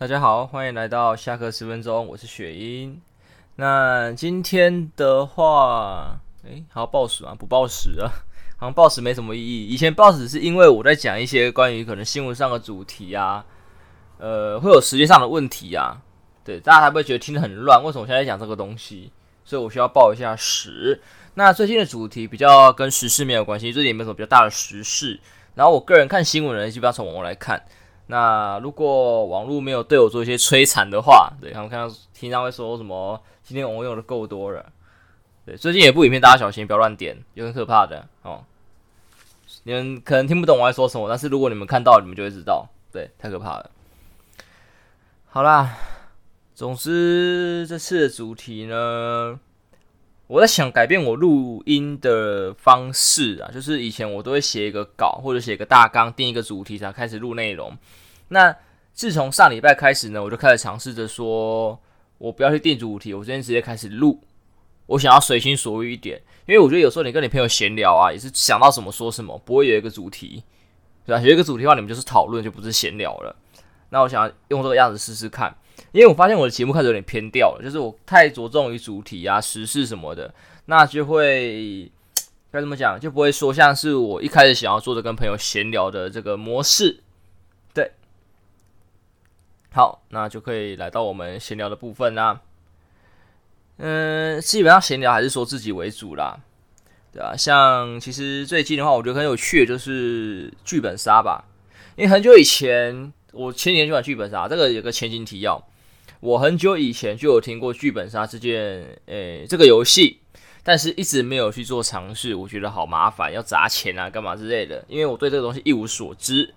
大家好，欢迎来到下课十分钟，我是雪英。那今天的话，诶，还要报时吗？不报时啊，好像报时没什么意义。以前报时是因为我在讲一些关于可能新闻上的主题啊，呃，会有时间上的问题啊，对，大家还不会觉得听得很乱？为什么我现在讲这个东西？所以我需要报一下时。那最近的主题比较跟时事没有关系，最近也没什么比较大的时事。然后我个人看新闻呢，基本上从网络来看。那如果网络没有对我做一些摧残的话，对，他们看到经常会说什么今天网络用的够多了，对，最近也不影片，大家小心不要乱点，有很可怕的哦。你们可能听不懂我在说什么，但是如果你们看到，你们就会知道，对，太可怕了。好啦，总之这次的主题呢。我在想改变我录音的方式啊，就是以前我都会写一个稿或者写个大纲，定一个主题才开始录内容。那自从上礼拜开始呢，我就开始尝试着说，我不要去定主题，我今天直接开始录。我想要随心所欲一点，因为我觉得有时候你跟你朋友闲聊啊，也是想到什么说什么，不会有一个主题，对吧？有一个主题的话，你们就是讨论，就不是闲聊了。那我想用这个样子试试看。因为我发现我的节目开始有点偏掉了，就是我太着重于主题啊、时事什么的，那就会该怎么讲，就不会说像是我一开始想要做的跟朋友闲聊的这个模式。对，好，那就可以来到我们闲聊的部分啦。嗯，基本上闲聊还是说自己为主啦，对吧？像其实最近的话，我觉得很有趣的就是剧本杀吧，因为很久以前我前几年就玩剧本杀，这个有个前情提要。我很久以前就有听过剧本杀这件，诶、这个游戏，但是一直没有去做尝试。我觉得好麻烦，要砸钱啊，干嘛之类的。因为我对这个东西一无所知。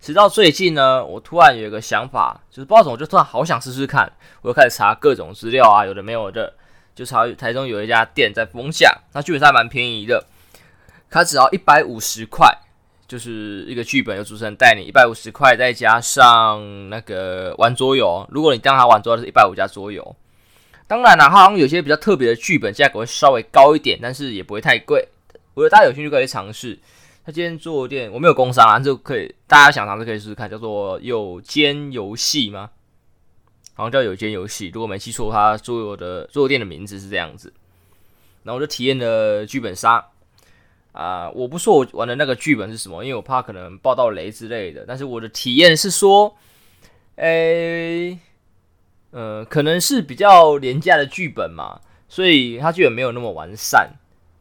直到最近呢，我突然有一个想法，就是不知道怎么，就突然好想试试看。我就开始查各种资料啊，有的没有的，就查台中有一家店在逢甲，那剧本杀蛮便宜的，它只要一百五十块。就是一个剧本，有主持人带你一百五十块，再加上那个玩桌游。如果你当他玩桌游，是一百五加桌游。当然了，他好像有些比较特别的剧本，价格会稍微高一点，但是也不会太贵。我觉得大家有兴趣可以尝试。他今天做店，我没有工商啊，就可以大家想尝试可以试试看，叫做有间游戏吗？好像叫有间游戏，如果没记错，他桌游的桌游店的名字是这样子。然后我就体验了剧本杀。啊、我不说我玩的那个剧本是什么，因为我怕可能爆到雷之类的。但是我的体验是说，诶、呃，可能是比较廉价的剧本嘛，所以它剧本没有那么完善。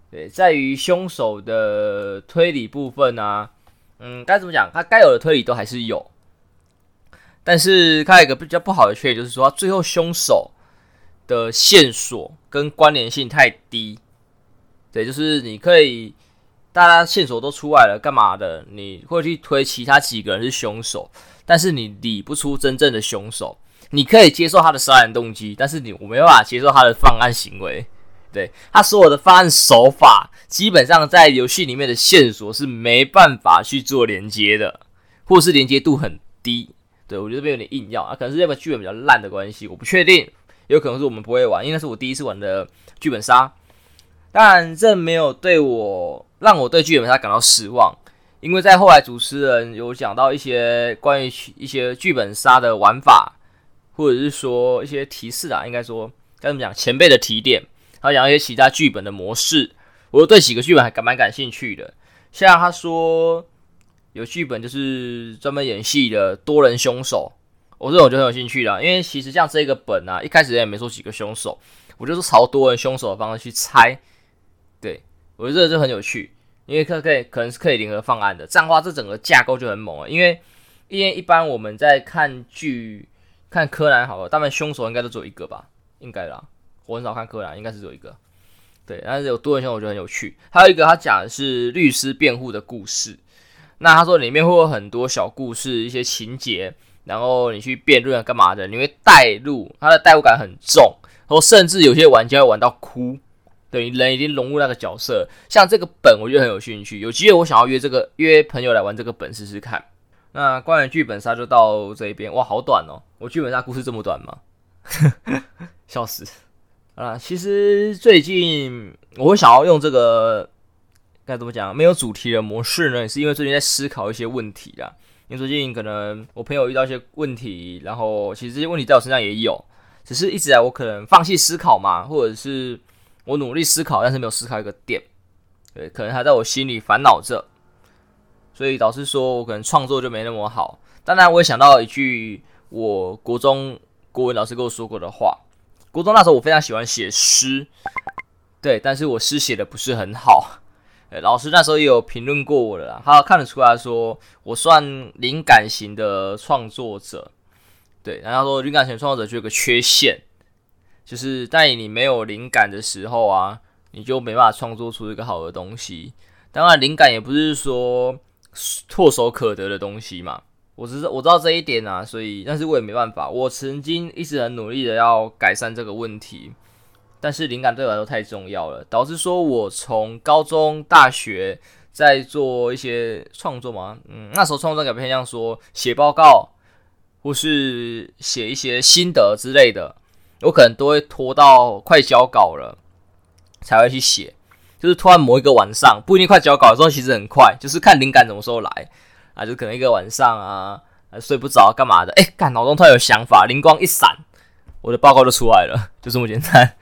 对，在于凶手的推理部分啊，嗯，该怎么讲？它该有的推理都还是有，但是它有一个比较不好的缺点，就是说它最后凶手的线索跟关联性太低。对，就是你可以。大家线索都出来了，干嘛的？你会去推其他几个人是凶手，但是你理不出真正的凶手。你可以接受他的杀人动机，但是你我没办法接受他的犯案行为。对，他所有的犯案手法，基本上在游戏里面的线索是没办法去做连接的，或是连接度很低。对，我觉得这边有点硬要啊，可能是这个剧本比较烂的关系，我不确定，有可能是我们不会玩，因为那是我第一次玩的剧本杀。但这没有对我让我对剧本杀感到失望，因为在后来主持人有讲到一些关于一些剧本杀的玩法，或者是说一些提示啊，应该说该怎么讲，前辈的提点，还有讲一些其他剧本的模式，我对几个剧本还感蛮感兴趣的。像他说有剧本就是专门演戏的多人凶手，我这种就很有兴趣了，因为其实像这个本啊，一开始也没说几个凶手，我就是朝多人凶手的方式去猜。对，我觉得这就很有趣，因为可可以可能是可以联合犯案的，这样的话这整个架构就很猛了。因为因为一般我们在看剧看柯南好了，大部分凶手应该都只有一个吧，应该啦。我很少看柯南，应该是只有一个。对，但是有多人凶手我觉得很有趣。还有一个他讲的是律师辩护的故事，那他说里面会有很多小故事、一些情节，然后你去辩论干嘛的，你会带入，他的代入感很重，然后甚至有些玩家会玩到哭。等于人已经融入那个角色，像这个本我觉得很有兴趣，有机会我想要约这个约朋友来玩这个本试试看。那关于剧本杀就到这一边，哇，好短哦！我剧本杀故事这么短吗？笑死！啊，其实最近我会想要用这个该怎么讲没有主题的模式呢，也是因为最近在思考一些问题啦。因为最近可能我朋友遇到一些问题，然后其实这些问题在我身上也有，只是一直来我可能放弃思考嘛，或者是我努力思考，但是没有思考一个点，对，可能还在我心里烦恼着，所以导致说我可能创作就没那么好。当然，我也想到一句我国中国文老师跟我说过的话。国中那时候我非常喜欢写诗，对，但是我诗写的不是很好。老师那时候也有评论过我了，他看得出来说我算灵感型的创作者，对，然后他说灵感型创作者就有个缺陷，就是在你没有灵感的时候啊，你就没办法创作出一个好的东西。当然，灵感也不是说唾手可得的东西嘛。我知我知道这一点啊，所以但是我也没办法。我曾经一直很努力的要改善这个问题，但是灵感对我来说太重要了，导致说我从高中、大学在做一些创作嘛，嗯，那时候创作改变像说写报告或是写一些心得之类的，我可能都会拖到快交稿了才会去写，就是突然某一个晚上，不一定快交稿的时候，其实很快，就是看灵感什么时候来。啊，就可能一个晚上啊，睡不着，干嘛的？哎、欸，干，脑中突然有想法，灵光一闪，我的报告就出来了，就这么简单。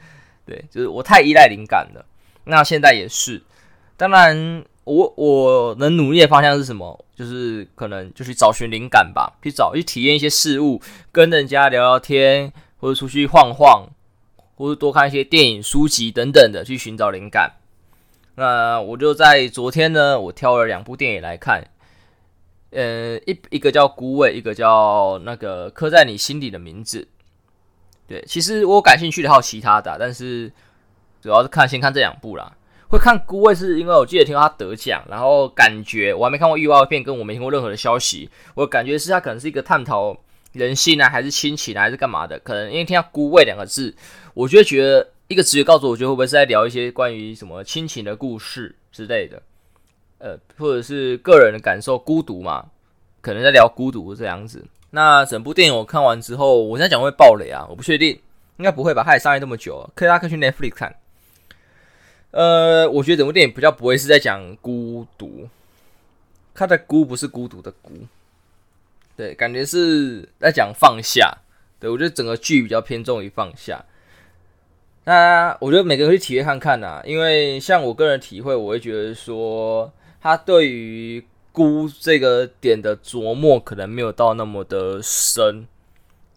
对，就是我太依赖灵感了。那现在也是，当然，我我能努力的方向是什么？就是可能就去找寻灵感吧，去找去体验一些事物，跟人家聊聊天，或者出去晃晃，或者多看一些电影、书籍等等的，去寻找灵感。那我就在昨天呢，我挑了两部电影来看。呃，一一个叫《孤味》，一个叫那个刻在你心底的名字。对，其实我感兴趣的还有其他的，但是主要是看先看这两部啦。会看《孤味》是因为我记得听到他得奖，然后感觉我还没看过预告片，跟我没听过任何的消息，我感觉是他可能是一个探讨人性啊，还是亲情啊，还是干嘛的？可能因为听到“孤味”两个字，我就会觉得一个直觉告诉我，我觉得会不会是在聊一些关于什么亲情的故事之类的。呃，或者是个人的感受，孤独嘛，可能在聊孤独这样子。那整部电影我看完之后，我现在讲会爆雷啊，我不确定，应该不会吧？它也上映这么久了，可以大家可以去 Netflix 看。呃，我觉得整部电影比较不会是在讲孤独，它的孤不是孤独的孤，对，感觉是在讲放下。对，我觉得整个剧比较偏重于放下。那我觉得每个人去体验看看呐、因为像我个人体会，我会觉得说。他对于孤这个点的琢磨可能没有到那么的深，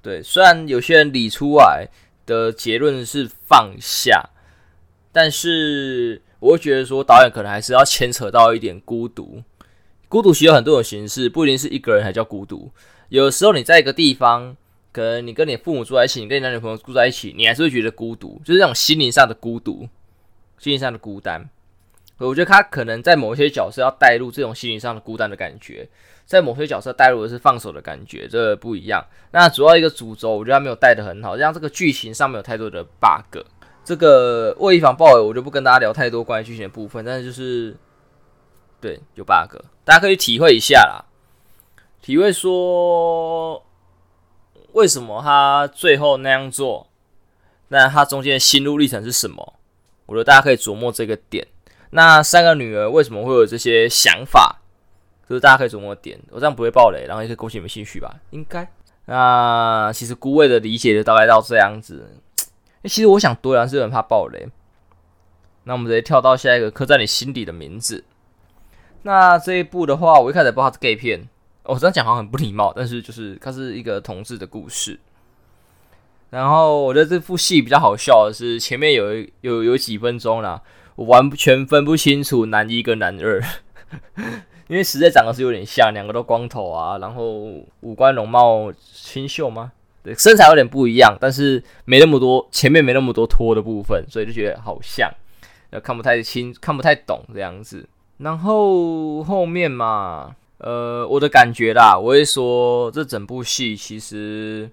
对。虽然有些人理出来的结论是放下，但是我会觉得说导演可能还是要牵扯到一点孤独。孤独其实有很多种形式，不一定是一个人才叫孤独。有时候你在一个地方，可能你跟你父母住在一起，你跟你男女朋友住在一起，你还是会觉得孤独，就是这种心灵上的孤独，心灵上的孤单。我觉得他可能在某些角色要带入这种心灵上的孤单的感觉，在某些角色带入的是放手的感觉，这、不一样。那主要一个主轴，我觉得他没有带得很好，让这个剧情上面有太多的 bug。这个为以防暴雷，我就不跟大家聊太多关于剧情的部分。但是就是，对，有 bug，大家可以体会一下啦，体会说为什么他最后那样做，那他中间的心路历程是什么？我觉得大家可以琢磨这个点。那三个女儿为什么会有这些想法？就是大家可以琢磨点，我这样不会爆雷，然后也可以勾起你们兴趣吧？应该。那其实孤味的理解就大概到这样子。其实我想多聊是很怕爆雷。那我们直接跳到下一个刻在你心底的名字。那这一部的话，我一开始不知道是 gay 片，我这样讲好像很不礼貌，但是就是它是一个同志的故事。然后我觉得这部戏比较好笑的是前面有有有几分钟啦。我完全分不清楚男一跟男二，因为实在长得是有点像，两个都光头啊，然后五官容貌清秀吗？对，身材有点不一样，但是没那么多前面没那么多脱的部分，所以就觉得好像，看不太清，看不太懂这样子。然后后面嘛，呃，我的感觉啦，我会说这整部戏其实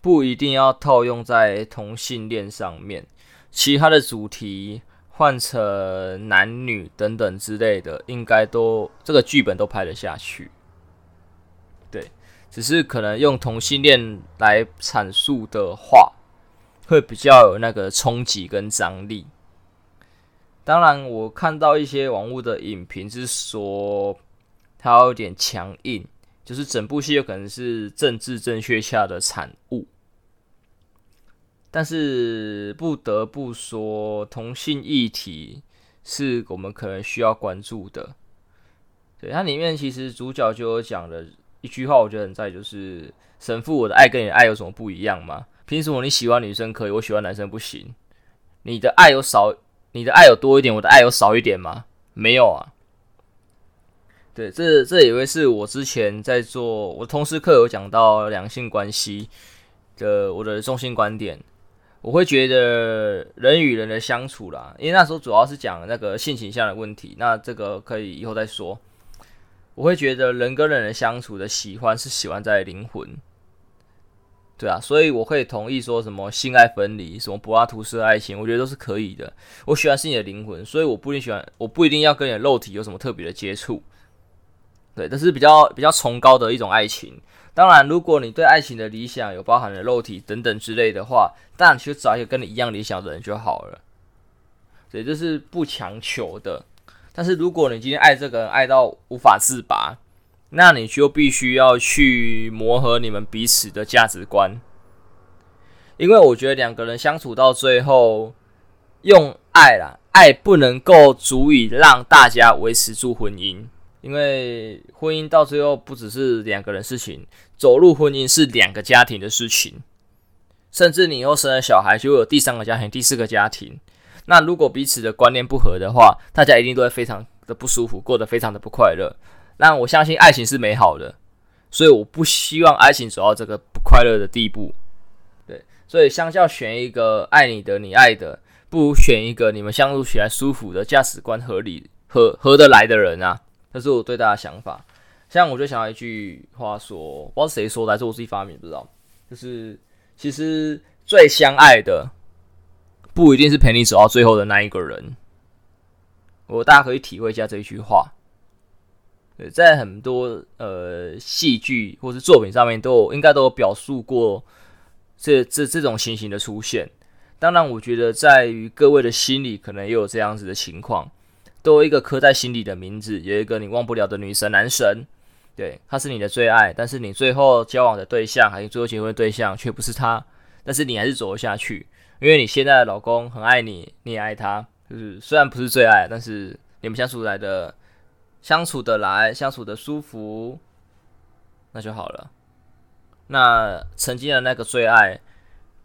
不一定要套用在同性恋上面。其他的主题换成男女等等之类的，应该都这个剧本都拍得下去。对，只是可能用同性恋来阐述的话，会比较有那个冲击跟张力。当然，我看到一些网络的影评是说，它有点强硬，就是整部戏有可能是政治正确下的产物。但是不得不说，同性议题是我们可能需要关注的。对，它里面其实主角就有讲的一句话，我觉得很在，就是“神父，我的爱跟你的爱有什么不一样吗？凭什么你喜欢女生可以，我喜欢男生不行？你的爱有少，你的爱有多一点，我的爱有少一点吗？没有啊。”对，这这也会是我之前在做我通识课有讲到两性关系的我的中心观点。我会觉得人与人的相处啦，因为那时候主要是讲那个性倾向的问题，那这个可以以后再说。我会觉得人跟人的相处的喜欢是喜欢在灵魂，对啊，所以我可以同意说什么性爱分离，什么柏拉图式爱情，我觉得都是可以的。我喜欢是你的灵魂，所以我不一定喜欢，我不一定要跟你的肉体有什么特别的接触，对，这是比较比较崇高的一种爱情。当然，如果你对爱情的理想有包含了肉体等等之类的话，当然去找一个跟你一样理想的人就好了。所以这是不强求的。但是如果你今天爱这个人爱到无法自拔，那你就必须要去磨合你们彼此的价值观。因为我觉得两个人相处到最后，用爱啦，爱不能够足以让大家维持住婚姻。因为婚姻到最后不只是两个人事情，走入婚姻是两个家庭的事情，甚至你以后生了小孩，就会有第三个家庭、第四个家庭。那如果彼此的观念不合的话，大家一定都会非常的不舒服，过得非常的不快乐。那我相信爱情是美好的，所以我不希望爱情走到这个不快乐的地步。对，所以相较选一个爱你的、你爱的，不如选一个你们相处起来舒服的、价值观合理、合合得来的人啊。这是我对大家的想法，像我就想到一句话说，不知道谁说的，还是我自己发明，不知道。就是其实最相爱的，不一定是陪你走到最后的那一个人。我大家可以体会一下这一句话。对，在很多呃戏剧或是作品上面都有，应该都有表述过这这这种情形的出现。当然，我觉得在于各位的心里，可能也有这样子的情况。都有一个刻在心里的名字，有一个你忘不了的女神男神，对，他是你的最爱，但是你最后交往的对象，还有最后结婚的对象，却不是他，但是你还是走下去，因为你现在的老公很爱你，你也爱他，就是虽然不是最爱，但是你们相处来的，相处得来，相处得舒服，那就好了。那曾经的那个最爱，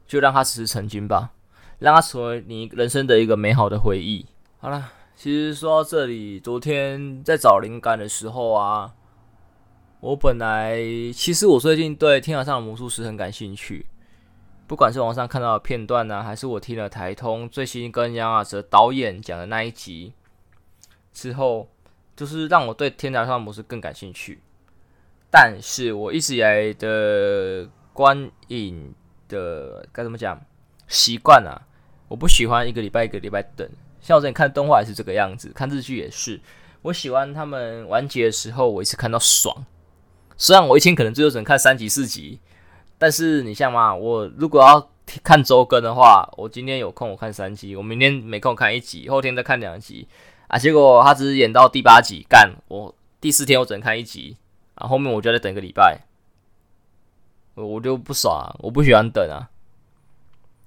就让他只是曾经吧，让他成为你人生的一个美好的回忆。好了。其实说到这里，昨天在找灵感的时候啊，我本来其实我最近对《天桥上的魔术师》很感兴趣，不管是网上看到的片段呢、还是我听了台通最新跟杨雅哲导演讲的那一集之后，就是让我对《天桥上的魔术师》更感兴趣。但是我一直以来的观影的该怎么讲习惯啊，我不喜欢一个礼拜一个礼拜等。像我之前看动画也是这个样子，看日剧也是。我喜欢他们完结的时候，我一次看到爽。虽然我一天可能最多只能看三集四集，但是你像嘛，我如果要看周更的话，我今天有空我看三集，我明天没空看一集，后天再看两集啊。结果他只是演到第八集，干我第四天我只能看一集，啊，后面我就得等一个礼拜，我我就不爽，我不喜欢等啊。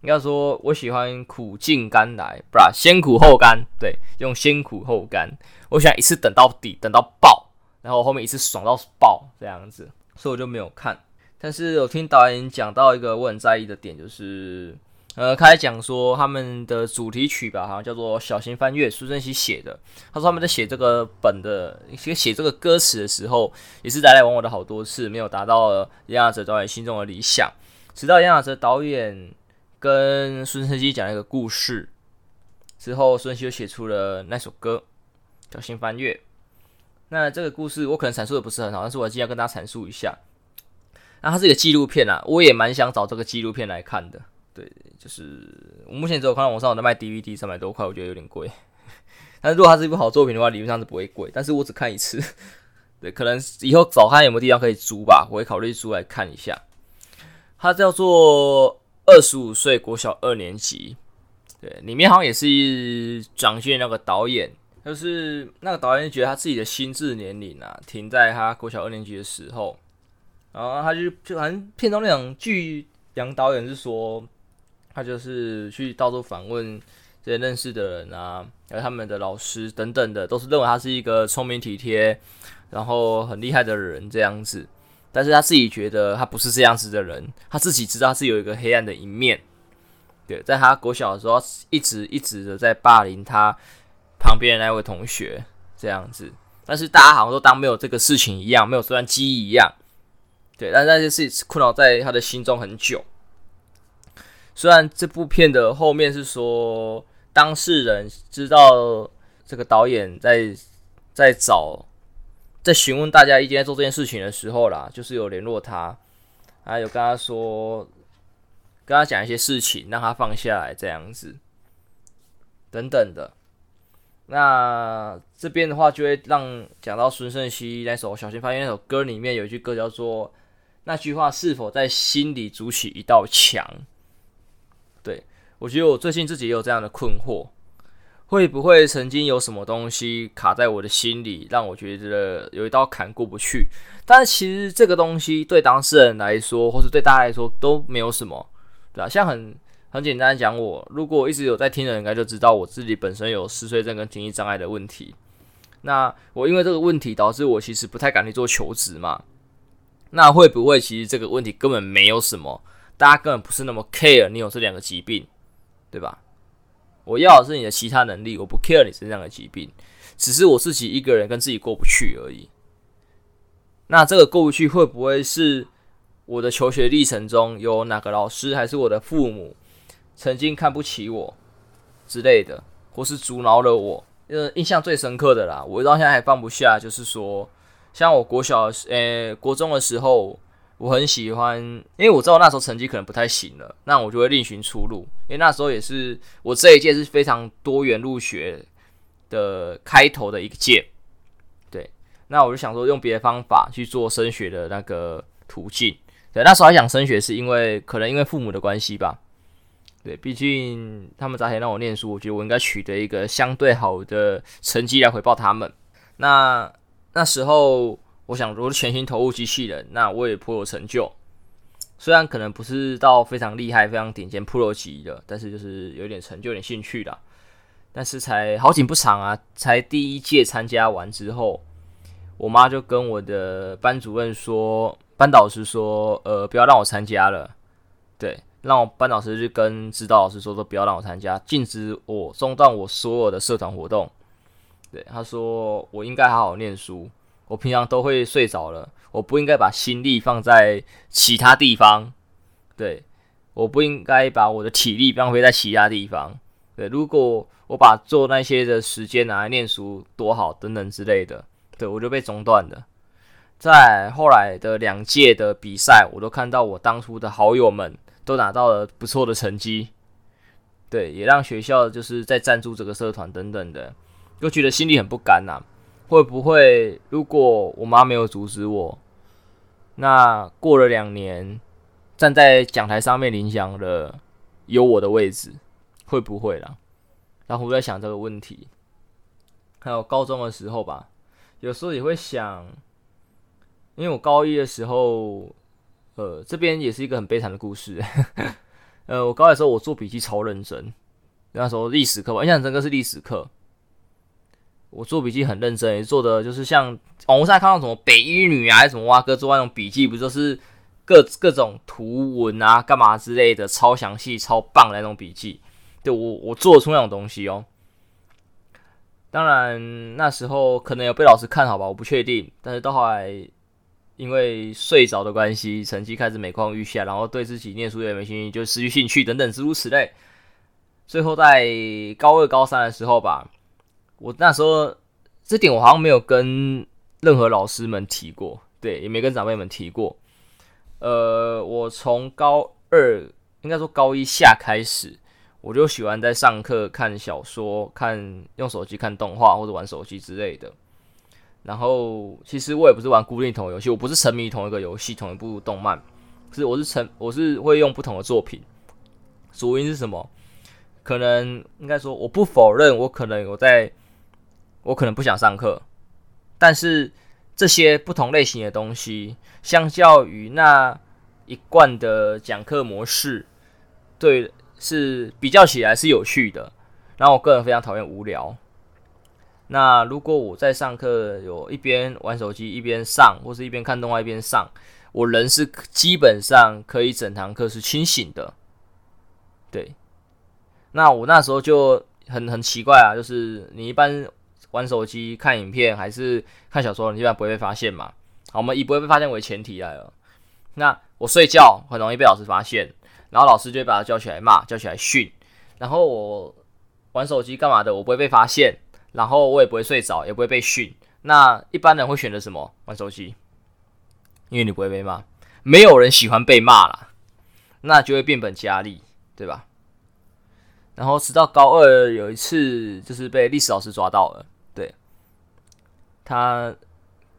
应该说，我喜欢苦尽甘来，不是先苦后甘。对，用先苦后甘。我喜欢一次等到底，等到爆，然后后面一次爽到爆这样子，所以我就没有看。但是我听导演讲到一个我很在意的点，就是呃，开始讲说他们的主题曲吧，好像叫做《小心翻阅》，苏正熙写的。他说他们在写这个本的，写写这个歌词的时候，也是来来往往的好多次，没有达到杨雅哲导演心中的理想。直到杨雅哲导演。跟孙盛希讲了一个故事之后，孙盛希就写出了那首歌《小心翻阅》。那这个故事我可能阐述的不是很好，但是我今天要跟大家阐述一下。那它是一个纪录片啊，我也蛮想找这个纪录片来看的。对，就是我目前只有看到网上有在卖 DVD，三百多块，我觉得有点贵。但是如果它是一部好作品的话，理论上是不会贵。但是我只看一次，对，可能以后找看有没有地方可以租吧，我会考虑租来看一下。它叫做。二十五岁，国小二年级，对，里面好像也是蒋勋那个导演就是那个导演觉得他自己的心智年龄啊，停在他国小二年级的时候，然后他就就反正片中那两句，杨导演是说，他就是去到处访问这些认识的人啊，还有他们的老师等等的，都是认为他是一个聪明体贴，然后很厉害的人这样子。但是他自己觉得他不是这样子的人，他自己知道他是有一个黑暗的一面。对，在他国小的时候，一直一直的在霸凌他旁边的那位同学这样子。但是大家好像都当没有这个事情一样，没有这段记忆一样。对，但是那件事情困扰在他的心中很久。虽然这部片的后面是说当事人知道这个导演在在找。在询问大家意见，在做这件事情的时候啦，就是有联络他，还有跟他说，跟他讲一些事情，让他放下来这样子，等等的。那这边的话，就会让讲到孙胜希那首《小心发现》那首歌里面有一句歌叫做“那句话是否在心里筑起一道墙？”对，我觉得我最近自己也有这样的困惑。会不会曾经有什么东西卡在我的心里，让我觉得有一道坎过不去？但是其实这个东西对当事人来说，或是对大家来说都没有什么，对吧？像很很简单讲，我如果一直有在听的人，应该就知道我自己本身有嗜睡症跟听力障碍的问题。那我因为这个问题导致我其实不太敢去做求职嘛。那会不会其实这个问题根本没有什么，大家根本不是那么 care 你有这两个疾病，对吧？我要的是你的其他能力，我不 care 你身上的疾病，只是我自己一个人跟自己过不去而已。那这个过不去会不会是我的求学历程中有哪个老师还是我的父母曾经看不起我之类的，或是阻挠了我？呃，印象最深刻的啦，我到现在还放不下，就是说，像我国小呃、国中的时候。我很喜欢，因为我知道那时候成绩可能不太行了，那我就会另寻出路。因为那时候也是我这一届是非常多元入学的开头的一个届，对，那我就想说用别的方法去做升学的那个途径。对，那时候还想升学是因为可能因为父母的关系吧，对，毕竟他们砸钱让我念书，我觉得我应该取得一个相对好的成绩来回报他们。那那时候。我想，如果全心投入机器人，那我也颇有成就。虽然可能不是到非常厉害、非常顶尖、pro 级的，但是就是有点成就、有点兴趣的。但是才好景不长啊，才第一届参加完之后，我妈就跟我的班主任说、班导师说：“呃，不要让我参加了。”对，让我班导师就跟指导老师说：“说不要让我参加，禁止我中断我所有的社团活动。”对，他说我应该好好念书。我平常都会睡着了，我不应该把心力放在其他地方，对，我不应该把我的体力浪费在其他地方，对，如果我把做那些的时间拿来念书多好，等等之类的，对，我就被中断了。在后来的两届的比赛，我都看到我当初的好友们都拿到了不错的成绩，对，也让学校就是在赞助这个社团等等的，就觉得心里很不甘呐、会不会，如果我妈没有阻止我，那过了两年，站在讲台上面领奖的有我的位置，会不会啦？然后我在想这个问题。还有高中的时候吧，有时候也会想，因为我高一的时候，呃，这边也是一个很悲惨的故事。呃，我高一的时候我做笔记超认真，那时候历史课吧，印象深刻是历史课。我做笔记很认真，也做的就是像网络上看到什么北一女啊，还是什么蛙哥做那种笔记，不就是各各种图文啊、干嘛之类的，超详细、超棒的那种笔记。对，我我做出那种东西哦。当然那时候可能有被老师看好吧，我不确定。但是到后来因为睡着的关系，成绩开始每况愈下，然后对自己念书也没兴趣，就失去兴趣等等诸如此类。最后在高二、高三的时候吧。我那时候这点我好像没有跟任何老师们提过，对，也没跟长辈们提过。呃，我从高二，应该说高一下开始，我就喜欢在上课看小说、看用手机看动画或者玩手机之类的。然后，其实我也不是玩固定同游戏，我不是沉迷同一个游戏、同一部动漫，是我是沉，我是会用不同的作品。主因是什么？可能应该说，我不否认，我可能有在。我可能不想上课，但是这些不同类型的东西，相较于那一贯的讲课模式，对，是比较起来是有趣的。然后我个人非常讨厌无聊。那如果我在上课，有一边玩手机一边上，或是一边看动画一边上，我人是基本上可以整堂课是清醒的。对，那我那时候就很很奇怪啊，就是你一般玩手机、看影片还是看小说，你一般不会被发现嘛。好，我们以不会被发现为前提来了。那我睡觉很容易被老师发现，然后老师就会把他叫起来骂，叫起来训。然后我玩手机干嘛的，我不会被发现。然后我也不会睡着，也不会被训。那一般人会选择什么？玩手机，因为你不会被骂。没有人喜欢被骂啦，那就会变本加厉，对吧？然后直到高二有一次，就是被历史老师抓到了，他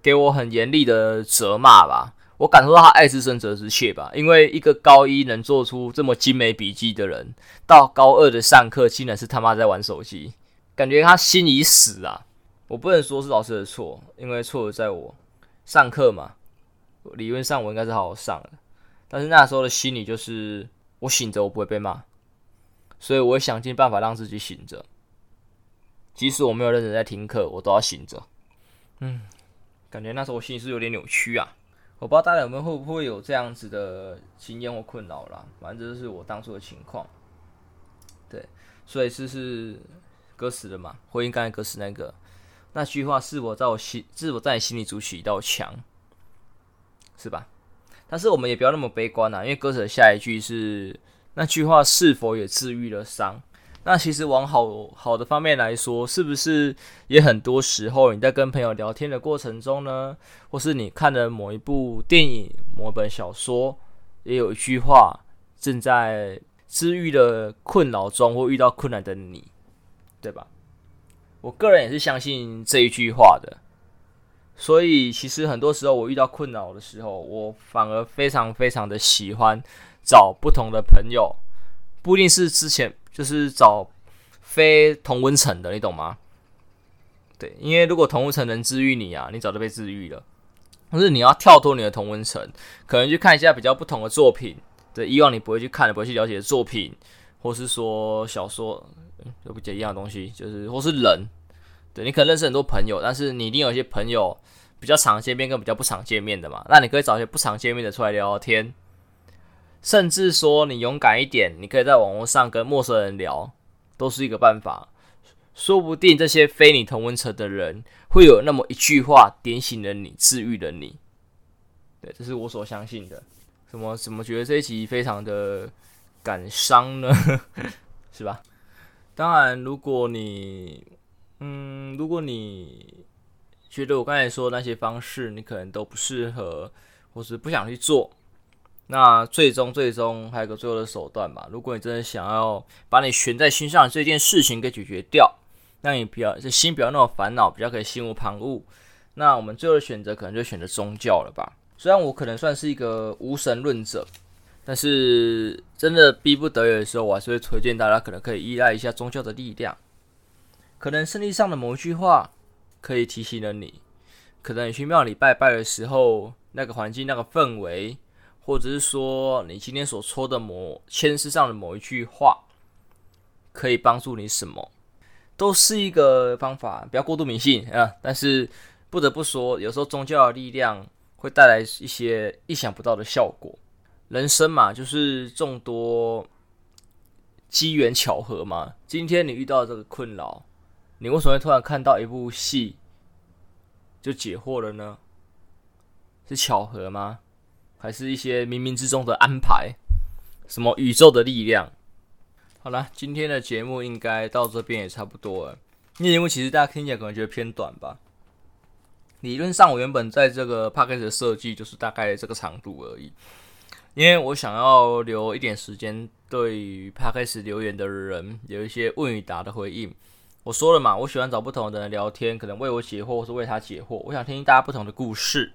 给我很严厉的责骂吧。我感受到他爱之深责之切吧，因为一个高一能做出这么精美笔记的人，到高二的上课竟然是他妈在玩手机。感觉他心已死啊！我不能说是老师的错，因为错在我上课嘛。理论上我应该是好好上的，但是那时候的心理就是我醒着我不会被骂，所以我会想尽办法让自己醒着，即使我没有认真在听课，我都要醒着。嗯，感觉那时候我心里是有点扭曲啊！我不知道大家有没有会不会有这样子的经验或困扰啦，反正这是我当初的情况。对，所以是是。歌词的嘛，回应刚才歌词那个那句话，是我在我心，是我在你心里筑起一道墙，是吧？但是我们也不要那么悲观啊，因为歌词的下一句是那句话是否也治愈了伤？那其实往好好的方面来说，是不是也很多时候你在跟朋友聊天的过程中呢，或是你看的某一部电影、某本小说，也有一句话正在治愈的困扰中，或遇到困难的你。对吧？我个人也是相信这一句话的，所以其实很多时候我遇到困扰的时候，我反而非常非常的喜欢找不同的朋友，不一定是之前就是找非同温层的，你懂吗？对，因为如果同温层能治愈你啊，你早就被治愈了。但是你要跳脱你的同温层，可能去看一下比较不同的作品，对，以往你不会去看的、不会去了解的作品，或是说小说。都不解一样的东西，就是或是人，对，你可能认识很多朋友，但是你一定有一些朋友比较常见面跟比较不常见面的嘛。那你可以找一些不常见面的出来聊聊天，甚至说你勇敢一点，你可以在网络上跟陌生人聊，都是一个办法。说不定这些非你同温层的人，会有那么一句话点醒了你，治愈了你。对，这是我所相信的。怎么怎么觉得这一集非常的感伤呢？是吧？当然，如果你，嗯，如果你觉得我刚才说的那些方式你可能都不适合，或是不想去做，那最终最终还有个最后的手段吧。如果你真的想要把你悬在心上这件事情给解决掉，那你不要这心不要那么烦恼，比较可以心无旁骛。那我们最后的选择可能就选择宗教了吧。虽然我可能算是一个无神论者。但是真的逼不得已的时候，我还是会推荐大家可能可以依赖一下宗教的力量。可能圣经上的某一句话可以提醒了你，可能你去庙里拜拜的时候，那个环境、那个氛围，或者是说你今天所抽的某签诗上的某一句话，可以帮助你什么，都是一个方法。不要过度迷信啊！但是不得不说，有时候宗教的力量会带来一些意想不到的效果。人生嘛，就是众多机缘巧合嘛。今天你遇到这个困扰，你为什么会突然看到一部戏就解惑了呢？是巧合吗？还是一些冥冥之中的安排？什么宇宙的力量？好了，今天的节目应该到这边也差不多了。因为其实大家听起来可能觉得偏短吧。理论上，我原本在这个 podcast 的设计就是大概这个长度而已。因为我想要留一点时间，对于 Podcast 留言的人有一些问与答的回应。我说了嘛，我喜欢找不同的人聊天，可能为我解惑，或是为他解惑。我想听听大家不同的故事，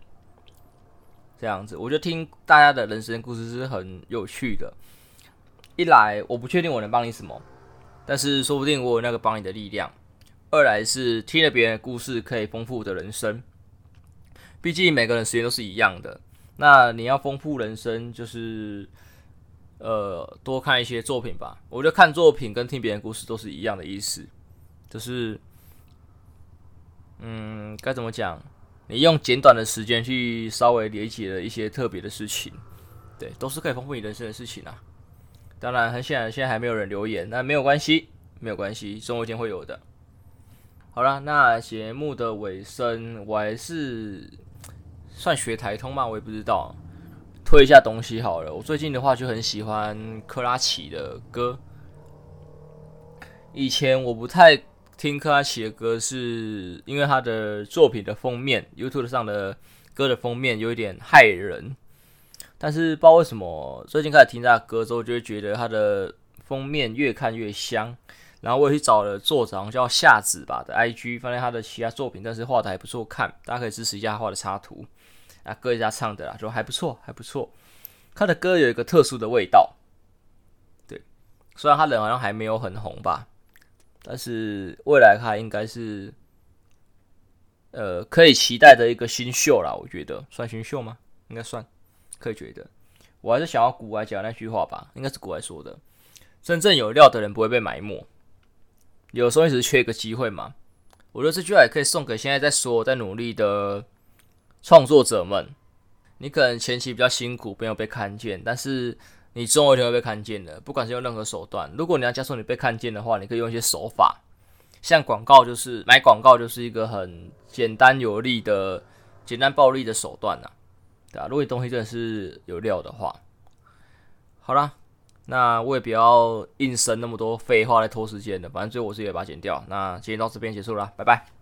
这样子，我觉得听大家的人生故事是很有趣的。一来，我不确定我能帮你什么，但是说不定我有那个帮你的力量。二来是听了别人的故事可以丰富我的人生。毕竟每个人时间都是一样的，那你要丰富人生，就是呃多看一些作品吧。我觉得看作品跟听别人故事都是一样的意思，就是嗯该怎么讲？你用简短的时间去稍微理解了一些特别的事情，对，都是可以丰富你人生的事情啊。当然，很显然现在还没有人留言，那没有关系，没有关系，总有一天会有的。好了，那节目的尾声，我还是。算学台通吗？我也不知道，推一下东西好了。我最近的话就很喜欢珂拉琪的歌。以前我不太听珂拉琪的歌，是因为他的作品的封面，YouTube 上的歌的封面有一点害人。但是不知道为什么，最近开始听他的歌之后，就会觉得他的封面越看越香。然后我也去找了作者，好像叫夏子吧的 IG，发现他的其他作品，但是画的还不错看，大家可以支持一下他画的插图。啊，歌一下唱的啦，就还不错，还不错。他的歌有一个特殊的味道，对。虽然他人好像还没有很红吧，但是未来他应该是，呃，可以期待的一个新秀啦。我觉得算新秀吗？应该算，可以觉得。我还是想要古来讲那句话吧，应该是古来说的：真正有料的人不会被埋没。有时候一直缺一个机会嘛。我觉得这句话也可以送给现在在说在努力的。创作者们，你可能前期比较辛苦，没有被看见，但是你终有一天会被看见的。不管是用任何手段，如果你要加速你被看见的话，你可以用一些手法，像广告，就是买广告，就是一个很简单有力的、简单暴力的手段呐，对啊，如果你东西真的是有料的话，好啦，那我也不要硬生那么多废话来拖时间的，反正最后我自己也把它剪掉。那今天到这边结束了，拜拜。